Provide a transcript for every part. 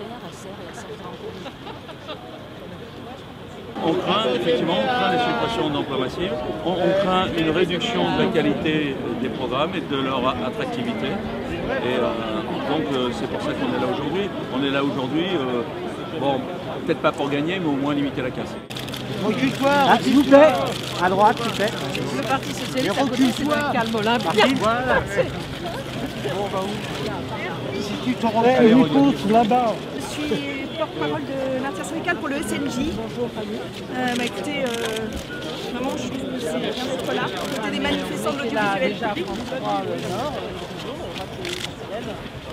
et On craint effectivement, on craint les suppressions d'emplois massifs, on, on, craint une réduction de la qualité des programmes et de leur attractivité. Et euh, donc euh, c'est pour ça qu'on est là aujourd'hui. On est là aujourd'hui, euh, bon, peut-être pas pour gagner, mais au moins limiter la casse. Recule-toi, ah, s'il vous plaît, à droite, s'il vous plaît. Le Parti Socialiste, calme olympique. Voilà. Bon, bah où? Là-bas. Je suis porte-parole de l'intersyndicale pour le SNJ. Euh, bah, écoutez, euh, vraiment, je trouve que c'est bien d'être là. Côté des manifestants de l'audiovisuel public.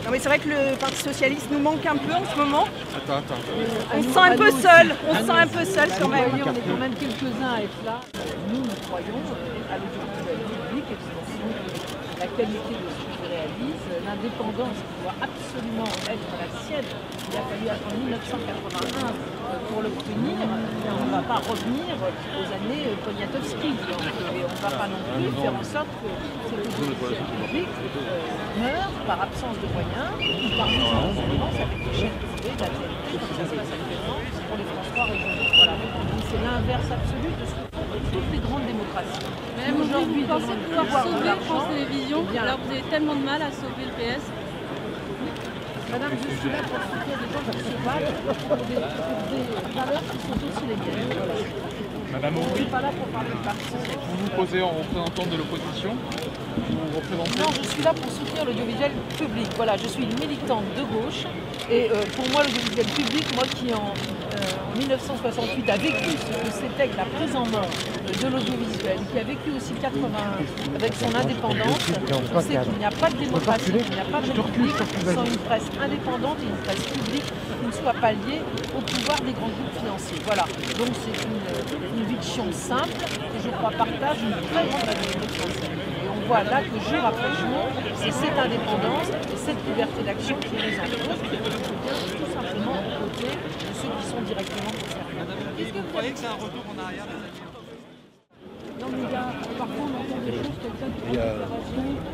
Non mais c'est vrai que le Parti Socialiste nous manque un peu en ce moment. Attends, attends. On se sent un peu seul, on se sent un peu seul quand même. On est quand même quelques-uns à être là. Nous, nous croyons à l'audiovisuel public et la qualité de ce qu'il réalise, l'indépendance qui doit absolument être la sienne. Il a fallu attendre 1981 pour l'obtenir on ne va pas revenir aux années Poniatowski. Et on ne va pas non plus faire en sorte que cet audiovisuel public meure par absence de moyens ou par mise en concurrence avec les chaînes privées, la TNT, comme ça se passe actuellement pour les transports régionaux. Voilà. C'est l'inverse absolu de ce que toutes les grandes démocraties. Même aujourd'hui, vous pensez pouvoir sauver France Télévisions alors que vous avez tellement de mal à sauver le PS Madame, je suis là pour soutenir des gens qui se battent pour des, valeurs qui sont aussi les miennes. Madame Aubry, suis pas là pour parler de parti. vous vous posez en représentant de l'opposition Vous représentez Non, je suis là pour soutenir l'audiovisuel public. Voilà, je suis une militante de gauche. Et euh, pour moi, l'audiovisuel public, moi qui en, euh, en 1968 a vécu ce que c'était que la prise en main de l'audiovisuel, qui a vécu aussi 81 avec son indépendance, on sait qu'il n'y a pas de démocratie, qu'il n'y a pas de république sans une presse indépendante et une presse publique qui ne soit pas liée au pouvoir des grands groupes financiers. Voilà, donc c'est une, une conviction simple que je crois partage une très grande majorité de Français. Et on voit là que jour après jour, c'est cette indépendance et cette liberté d'action qui est mise en cause. Tout simplement aux côtés de ceux qui sont directement concernés. Est-ce que vous croyez que c'est un retour en arrière des années Non mais il y a, parfois on entend des choses, quelqu'un qui Il y a,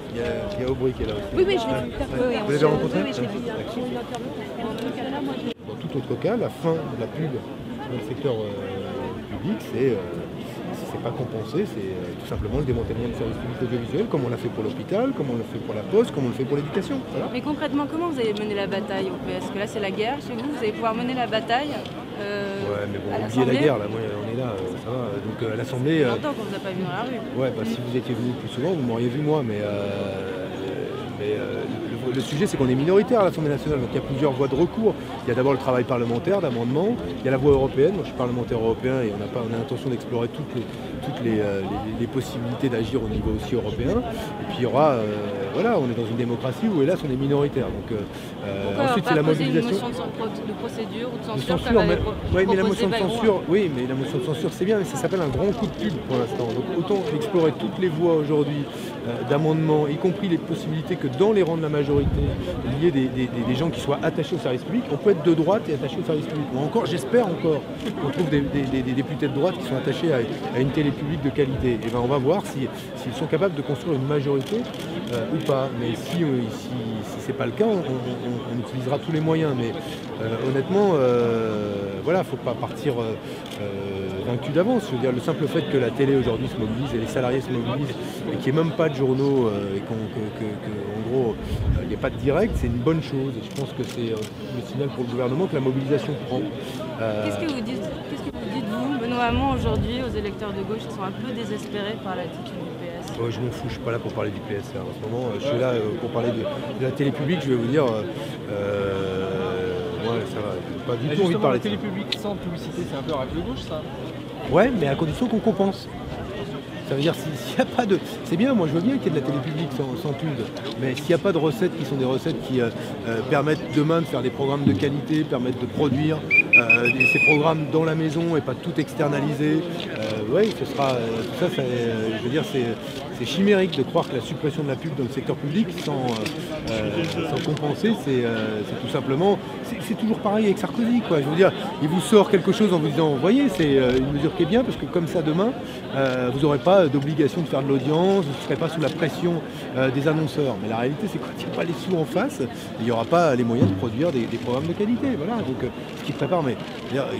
il y a, il y a Aubry qui est là aussi. Oui, oui, je l'ai vu. On Vous l'avez rencontré oui, je l'ai vu. Dans tout autre cas, la fin de la pub dans le secteur euh, public, c'est euh, c'est pas compensé, c'est euh, tout simplement le démantèlement du service public audiovisuel, comme on l'a fait pour l'hôpital, comme on l'a fait pour la poste, comme on le fait pour l'éducation. Voilà. Mais concrètement, comment vous allez mener la bataille au PS Parce que là, c'est la guerre chez vous, vous allez pouvoir mener la bataille euh, Ouais, mais bon, oubliez la guerre, là, moi, on est là, euh, ça va. Donc euh, l'Assemblée, Ça fait longtemps qu'on vous a pas vu dans la rue. ouais, bah, si vous étiez venu plus souvent, vous m'auriez vu moi, mais, mais le, sujet c'est qu'on est minoritaire à l'Assemblée nationale, donc il y a plusieurs voies de recours. Il y a d'abord le travail parlementaire, d'amendement, il y a la voie européenne, moi je suis parlementaire européen et on a, pas, on a l'intention d'explorer toutes les, toutes les, euh, les- les possibilités d'agir au niveau aussi européen. Et puis il y aura, euh, voilà, on est dans une démocratie où hélas on est minoritaire. Donc euh, ensuite c'est la mobilisation. une motion de, de procédure ou de De censure, comme mais, la motion de censure, oui, mais la motion de censure c'est bien, mais ça s'appelle un grand coup de pub pour l'instant. Donc autant explorer toutes les voies aujourd'hui euh, d'amendement, y compris les possibilités que dans les rangs de la majorité, il y ait des, gens qui soient attachés au service public. On peut être de droite et attaché au service public. Ou encore, j'espère encore qu'on trouve des, députés de droite qui sont attachés à, une télé publique de qualité. Et ben on va voir si- s'ils sont capables de construire une majorité euh, ou pas. Mais si, euh, si, si c'est pas le cas, on, utilisera tous les moyens. Mais euh, honnêtement, euh, voilà, faut pas partir euh, vaincu d'avance. Le simple fait que la télé aujourd'hui se mobilise et les salariés se mobilisent et qu'il n'y ait même pas de journaux et qu'on, gros, il n'y ait pas de direct, c'est une bonne chose. Et je pense que c'est le signal pour le gouvernement que la mobilisation prend. Qu'est-ce que vous dites, qu'est-ce que vous dites Benoît Hamon, aujourd'hui, aux électeurs de gauche qui sont un peu désespérés par l'attitude du PS Ouais, je m'en fous, je suis pas là pour parler du PS là, en ce moment. Je suis là euh, pour parler de, de la télé publique. Je vais vous dire, euh, euh, ouais, ça va. Pas du tout envie de parler la télé publique sans publicité, c'est un peu rêve de gauche ça Ouais, mais à condition qu'on compense. Ça veut dire si- s'il n'y a pas de. C'est bien, moi je veux bien qu'il y ait de la télé publique sans, sans pub, mais s'il n'y a pas de recettes qui sont des recettes qui euh, euh, permettent demain de faire des programmes de qualité, permettent de produire euh, ces programmes dans la maison et pas tout externaliser, euh, oui, ce sera, euh, tout ça, ça, euh, je veux dire, c'est c'est chimérique de croire que la suppression de la pub dans le secteur public sans, euh, euh, sans compenser, c'est euh, tout simplement, c'est toujours pareil avec Sarkozy, quoi. Je veux dire, il vous sort quelque chose en vous disant, voyez, c'est une mesure qui est bien parce que comme ça demain, vous n'aurez pas d'obligation de faire de l'audience, vous ne serez pas sous la pression des annonceurs. Mais la réalité, c'est quand il n'y a pas les sous en face, il n'y aura pas les moyens de produire des, programmes de qualité. Voilà. Donc, ce qui prépare, mais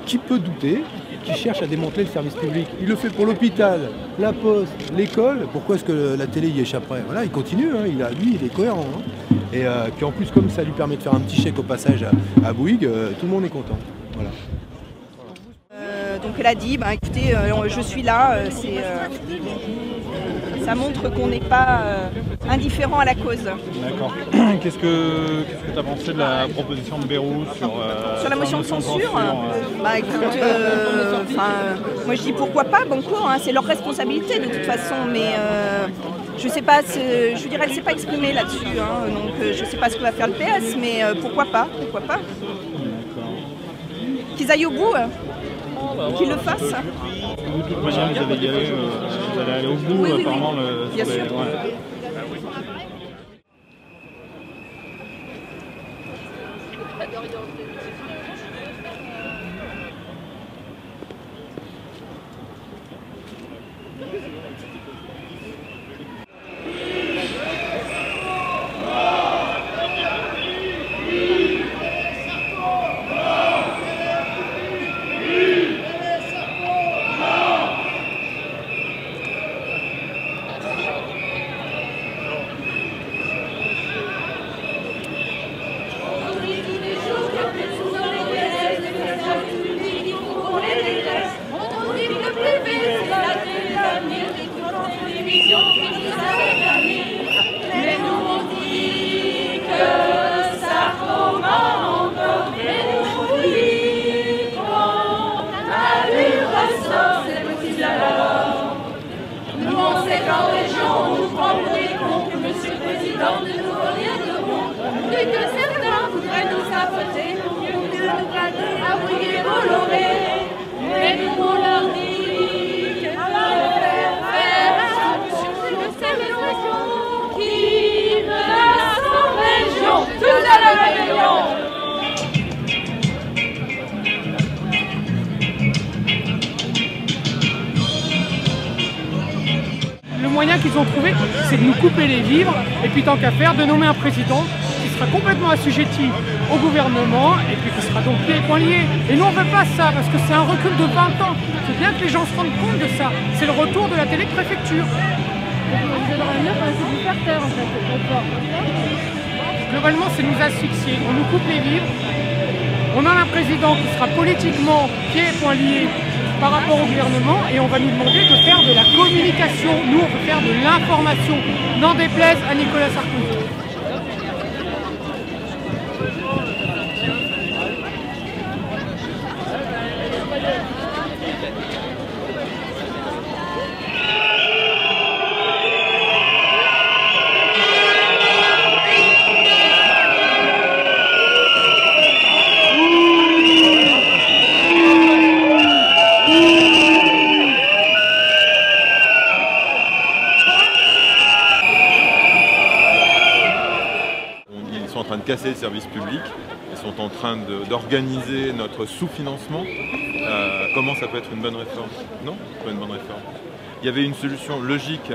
qui peut douter qui cherche à démanteler le service public? Il le fait pour l'hôpital, la poste, l'école. Pourquoi est-ce que la télé y échapperait Voilà, il continue. hein. Il a, lui, il est cohérent. hein. Et euh, puis en plus, comme ça lui permet de faire un petit chèque au passage à, Bouygues, euh, tout le monde est content. Voilà. Euh, donc elle a dit, bah, écoutez, je suis là, ça montre qu'on n'est pas indifférent à la cause. D'accord. Qu'est-ce que qu'est-ce que tu as pensé de la proposition de Bérou sur, euh, Sur la motion de censure, euh, bah écoute, euh, moi je dis pourquoi pas, Bancourt, hein, c'est leur responsabilité de toute façon, mais euh, je sais pas, je dirais, elle s'est pas exprimée là-dessus, hein, donc euh, je sais pas ce que va faire le PS, mais euh, pourquoi pas, pourquoi pas. Qu'ils aillent au bout, euh, qu'ils le fassent. Vous, de toute manière, vous allez y aller, vous allez aller au bout, Oui, oui, oui. apparemment. Le, Bien sûr. ouais. Trouvé, c'est de nous couper les vivres et puis tant qu'à faire, de nommer un président qui sera complètement assujetti au gouvernement et puis qui sera donc pieds et poings liés. Et nous on veut pas ça parce que c'est un recul de 20 ans. C'est bien que les gens se rendent compte de ça. C'est le retour de la télé-préfecture. Globalement, c'est nous asphyxier. On nous coupe les vivres. On a un président qui sera politiquement pieds et poings liés par rapport au gouvernement et on va nous demander de faire de la communication. Nous, on veut faire de l'information. N'en déplaise à Nicolas Sarkozy. De casser le service public, ils sont en train d'organiser notre sous-financement. Euh, comment ça peut être une bonne réforme? Non, pas une bonne réforme. Il y avait une solution logique,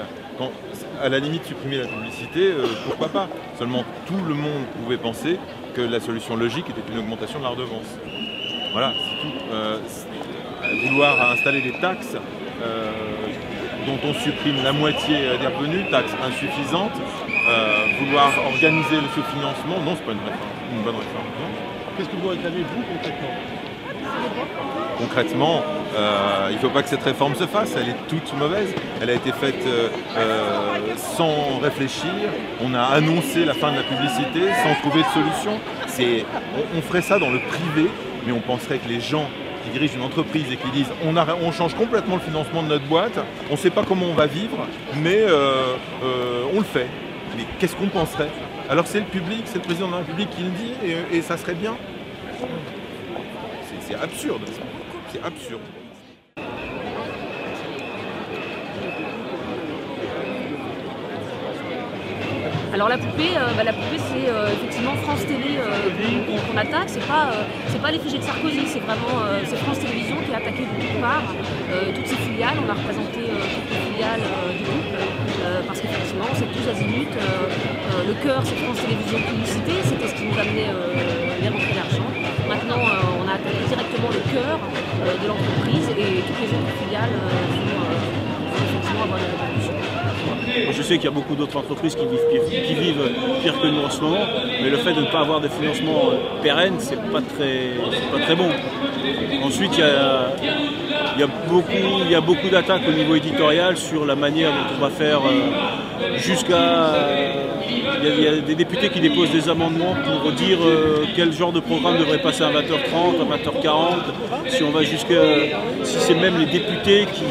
à la limite supprimer la publicité, euh, pourquoi pas? Seulement tout le monde pouvait penser que la solution logique était une augmentation de la redevance. Voilà, c'est tout. Euh, vouloir installer des taxes dont on supprime la moitié des revenus, taxes insuffisantes, euh, vouloir organiser le sous-financement, non, c'est pas une, réforme, une bonne réforme. Qu'est-ce que vous réclamez, vous, concrètement? Concrètement, euh, il ne faut pas que cette réforme se fasse, elle est toute mauvaise. Elle a été faite euh, sans réfléchir, on a annoncé la fin de la publicité sans trouver de solution. On, on ferait ça dans le privé, mais on penserait que les gens qui dirigent une entreprise et qui disent on, a- on change complètement le financement de notre boîte, on ne sait pas comment on va vivre, mais euh, euh, on le fait mais qu'est-ce qu'on penserait? Alors c'est le public, c'est le président de la République qui le dit, et, ça serait bien. C'est absurde. C'est absurde. Alors la poupée, euh, bah, la poupée c'est euh, effectivement France Télé euh, qu'on attaque, c'est pas, pas l'effigie de Sarkozy, c'est vraiment France Télévisions qui est attaquée de toutes parts, toutes ses filiales, on a représenté toutes les filiales du groupe c'est tous azimuts, euh, euh, le cœur c'est France Télévisions Publicité, c'était ce qui nous amenait euh, les rentrées d'argent. Maintenant euh, on a attaqué directement le cœur euh, de l'entreprise et toutes les autres filiales euh, vont, euh, effectivement avoir des répercussions. Je sais qu'il y a beaucoup d'autres entreprises qui vivent, pire, que nous en ce moment, mais le fait de ne pas avoir des financements euh, pérennes, c'est pas très, pas très bon. Ensuite, il y a, il y a beaucoup, beaucoup d'attaques au niveau éditorial sur la manière dont on va faire euh, jusqu'à. Il y, a, des députés qui déposent des amendements pour dire euh, quel genre de programme devrait passer à 20h30, à 20h40, si on va si c'est même les députés qui,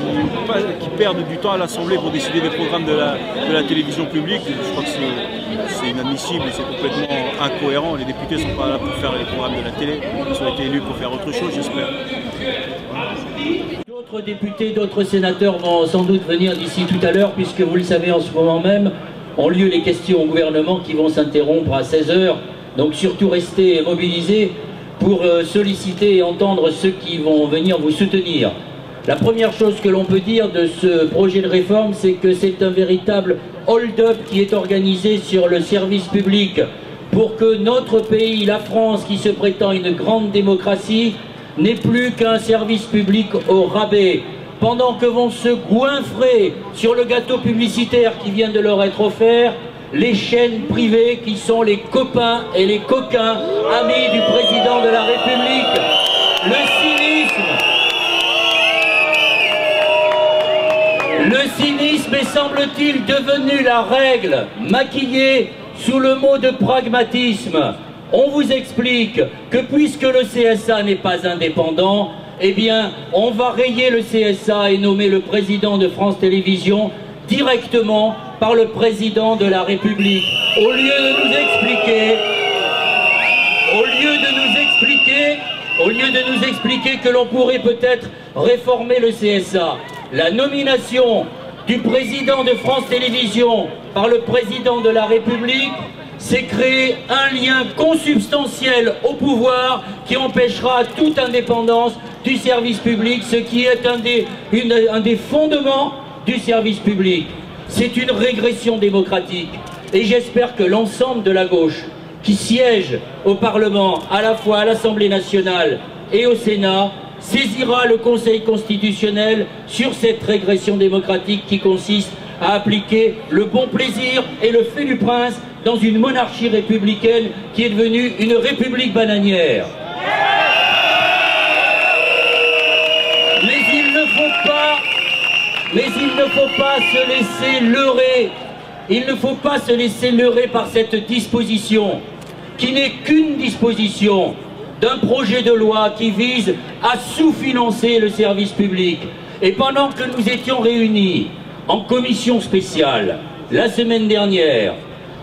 perdent du temps à l'Assemblée pour décider des programmes de la, de la télévision publique, je crois que c'est inadmissible et c'est complètement incohérent. Les députés ne sont pas là pour faire les programmes de la télé, ils ont été élus pour faire autre chose, j'espère. D'autres députés, d'autres sénateurs vont sans doute venir d'ici tout à l'heure, puisque vous le savez, en ce moment même, ont lieu les questions au gouvernement qui vont s'interrompre à 16h. Donc surtout restez mobilisés pour euh, solliciter et entendre ceux qui vont venir vous soutenir. La première chose que l'on peut dire de ce projet de réforme, c'est que c'est un véritable hold-up qui est organisé sur le service public pour que notre pays, la France, qui se prétend une grande démocratie, n'est plus qu'un service public au rabais. Pendant que vont se goinfrer sur le gâteau publicitaire qui vient de leur être offert, les chaînes privées qui sont les copains et les coquins, amis du président de la République. Le cynisme, le cynisme est semble-t-il devenu la règle, maquillée sous le mot de pragmatisme. On vous explique que puisque le CSA n'est pas indépendant, eh bien, on va rayer le CSA et nommer le président de France Télévisions directement par le président de la République. Au lieu de nous expliquer, au de nous expliquer, au lieu de nous expliquer que l'on pourrait peut-être réformer le CSA, la nomination du président de France Télévisions par le président de la République, c'est créer un lien consubstantiel au pouvoir qui empêchera toute indépendance du service public, ce qui est un des, fondements du service public. C'est une régression démocratique. Et j'espère que l'ensemble de la gauche qui siège au Parlement, à la fois à l'Assemblée nationale et au Sénat, saisira le Conseil constitutionnel sur cette régression démocratique qui consiste à appliquer le bon plaisir et le fait du prince dans une monarchie républicaine qui est devenue une république bananière. Mais il ne faut pas, se laisser leurrer. Il ne faut pas se laisser leurrer par cette disposition, qui n'est qu'une disposition d'un projet de loi qui vise à sous-financer le service public. Et pendant que nous étions réunis en commission spéciale la semaine dernière,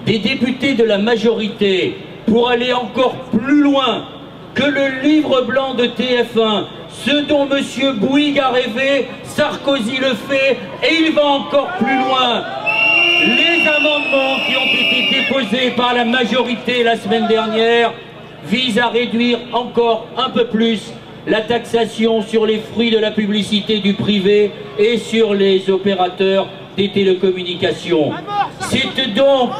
des députés de la majorité pour aller encore plus loin que le livre blanc de TF1, ce dont M. Bouygues a rêvé, Sarkozy le fait, et il va encore plus loin. Les amendements qui ont été déposés par la majorité la semaine dernière visent à réduire encore un peu plus la taxation sur les fruits de la publicité du privé et sur les opérateurs des télécommunications. C'est donc,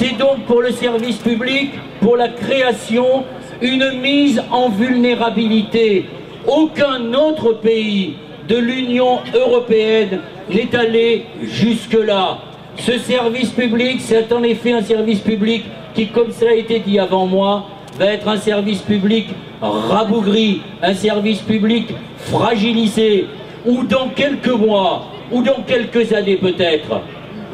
c'est donc pour le service public, pour la création, une mise en vulnérabilité. Aucun autre pays de l'Union européenne n'est allé jusque-là. Ce service public, c'est en effet un service public qui, comme cela a été dit avant moi, va être un service public rabougri, un service public fragilisé, ou dans quelques mois, ou dans quelques années peut-être,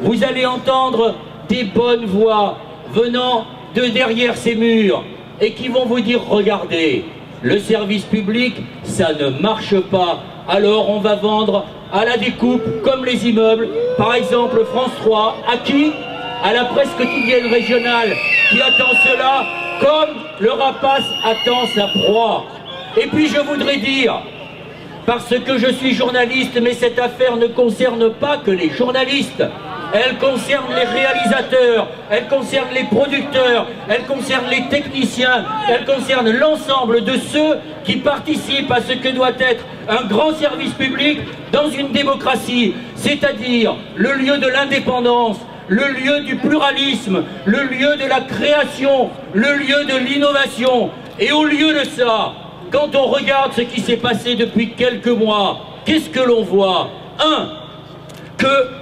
vous allez entendre des bonnes voix venant de derrière ces murs et qui vont vous dire regardez, le service public, ça ne marche pas. Alors on va vendre à la découpe, comme les immeubles, par exemple France 3, à qui? À la presse quotidienne régionale qui attend cela comme le rapace attend sa proie. Et puis je voudrais dire, parce que je suis journaliste, mais cette affaire ne concerne pas que les journalistes. Elle concerne les réalisateurs, elle concerne les producteurs, elle concerne les techniciens, elle concerne l'ensemble de ceux qui participent à ce que doit être un grand service public dans une démocratie, c'est-à-dire le lieu de l'indépendance, le lieu du pluralisme, le lieu de la création, le lieu de l'innovation. Et au lieu de ça, quand on regarde ce qui s'est passé depuis quelques mois, qu'est-ce que l'on voit? Un, que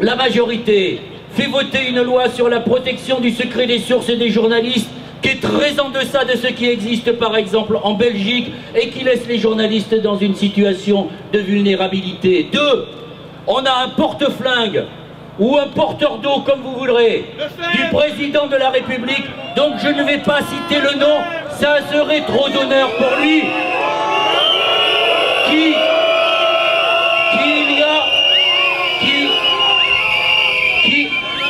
la majorité fait voter une loi sur la protection du secret des sources et des journalistes qui est très en deçà de ce qui existe par exemple en Belgique et qui laisse les journalistes dans une situation de vulnérabilité. Deux, on a un porte-flingue ou un porteur d'eau, comme vous voudrez, du président de la République, donc je ne vais pas citer le nom, ça serait trop d'honneur pour lui,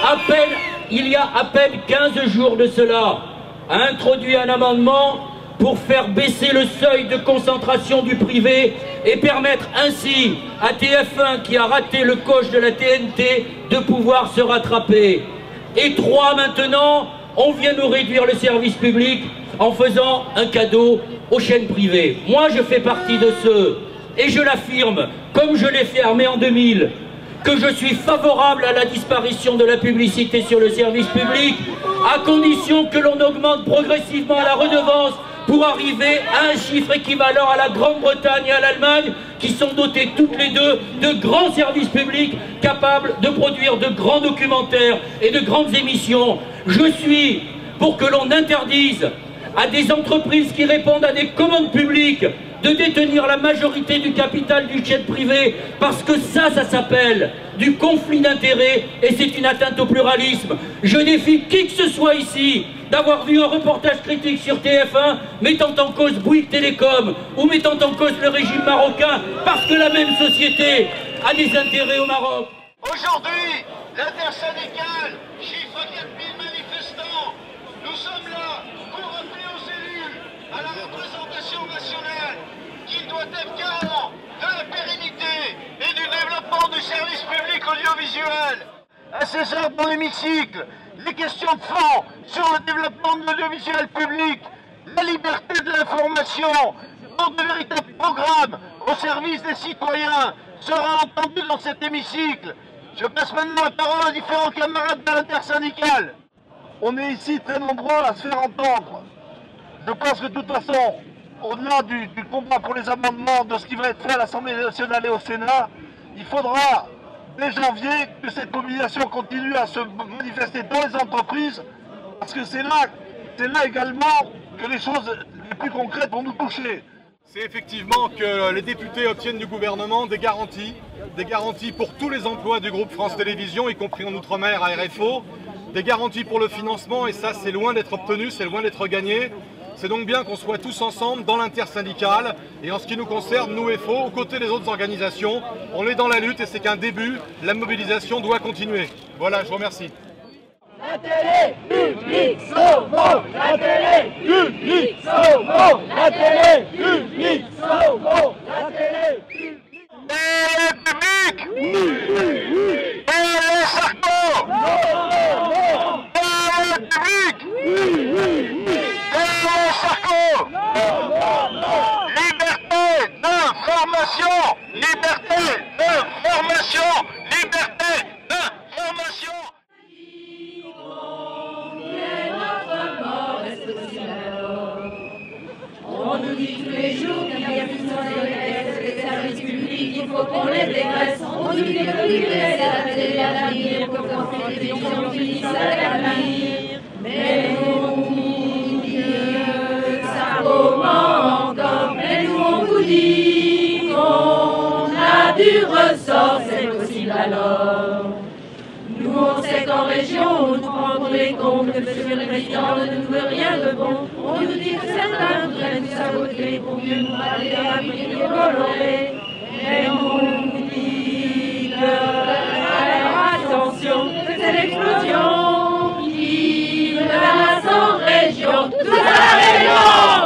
à peine, il y a à peine 15 jours de cela, a introduit un amendement pour faire baisser le seuil de concentration du privé et permettre ainsi à TF1 qui a raté le coche de la TNT de pouvoir se rattraper. Et trois maintenant, on vient nous réduire le service public en faisant un cadeau aux chaînes privées. Moi je fais partie de ceux, et je l'affirme, comme je l'ai fermé en 2000, que je suis favorable à la disparition de la publicité sur le service public, à condition que l'on augmente progressivement la redevance pour arriver à un chiffre équivalent à la Grande-Bretagne et à l'Allemagne, qui sont dotés toutes les deux de grands services publics capables de produire de grands documentaires et de grandes émissions. Je suis pour que l'on interdise à des entreprises qui répondent à des commandes publiques de détenir la majorité du capital du jet privé, parce que ça, ça s'appelle du conflit d'intérêts et c'est une atteinte au pluralisme. Je défie qui que ce soit ici d'avoir vu un reportage critique sur TF1 mettant en cause Bouygues Télécom ou mettant en cause le régime marocain parce que la même société a des intérêts au Maroc. Aujourd'hui, l'intersyndicale chiffre 4000 manifestants. Nous sommes là pour rappeler aux élus, à la représentation nationale, qu'il doit être garant de la pérennité et du développement du service public audiovisuel. À ces heures dans l'hémicycle, les questions de fond sur le développement de l'audiovisuel public, la liberté de l'information, dans de véritables programmes au service des citoyens sera entendu dans cet hémicycle. Je passe maintenant la parole à différents camarades de l'intersyndicale. On est ici très nombreux à se faire entendre. Je pense que de toute façon, au-delà du, combat pour les amendements de ce qui va être fait à l'Assemblée nationale et au Sénat, il faudra dès janvier que cette mobilisation continue à se manifester dans les entreprises, parce que c'est là, c'est là également que les choses les plus concrètes vont nous toucher. C'est effectivement que les députés obtiennent du gouvernement des garanties, des garanties pour tous les emplois du groupe France Télévisions, y compris en Outre-mer à RFO, des garanties pour le financement, et ça c'est loin d'être obtenu, c'est loin d'être gagné. C'est donc bien qu'on soit tous ensemble dans l'intersyndicale, et en ce qui nous concerne, nous FO, aux côtés des autres organisations, on est dans la lutte et c'est qu'un début, la mobilisation doit continuer. Voilà, je vous remercie. alors. Nous, on sait qu'en région, on nous prend pour les cons, que monsieur le président ne nous veut rien de bon. On nous dit que certains voudraient nous saboter pour mieux nous parler à la prix coloré. Mais on nous dit que, attention, c'est l'explosion qui menace en région. Tout la région!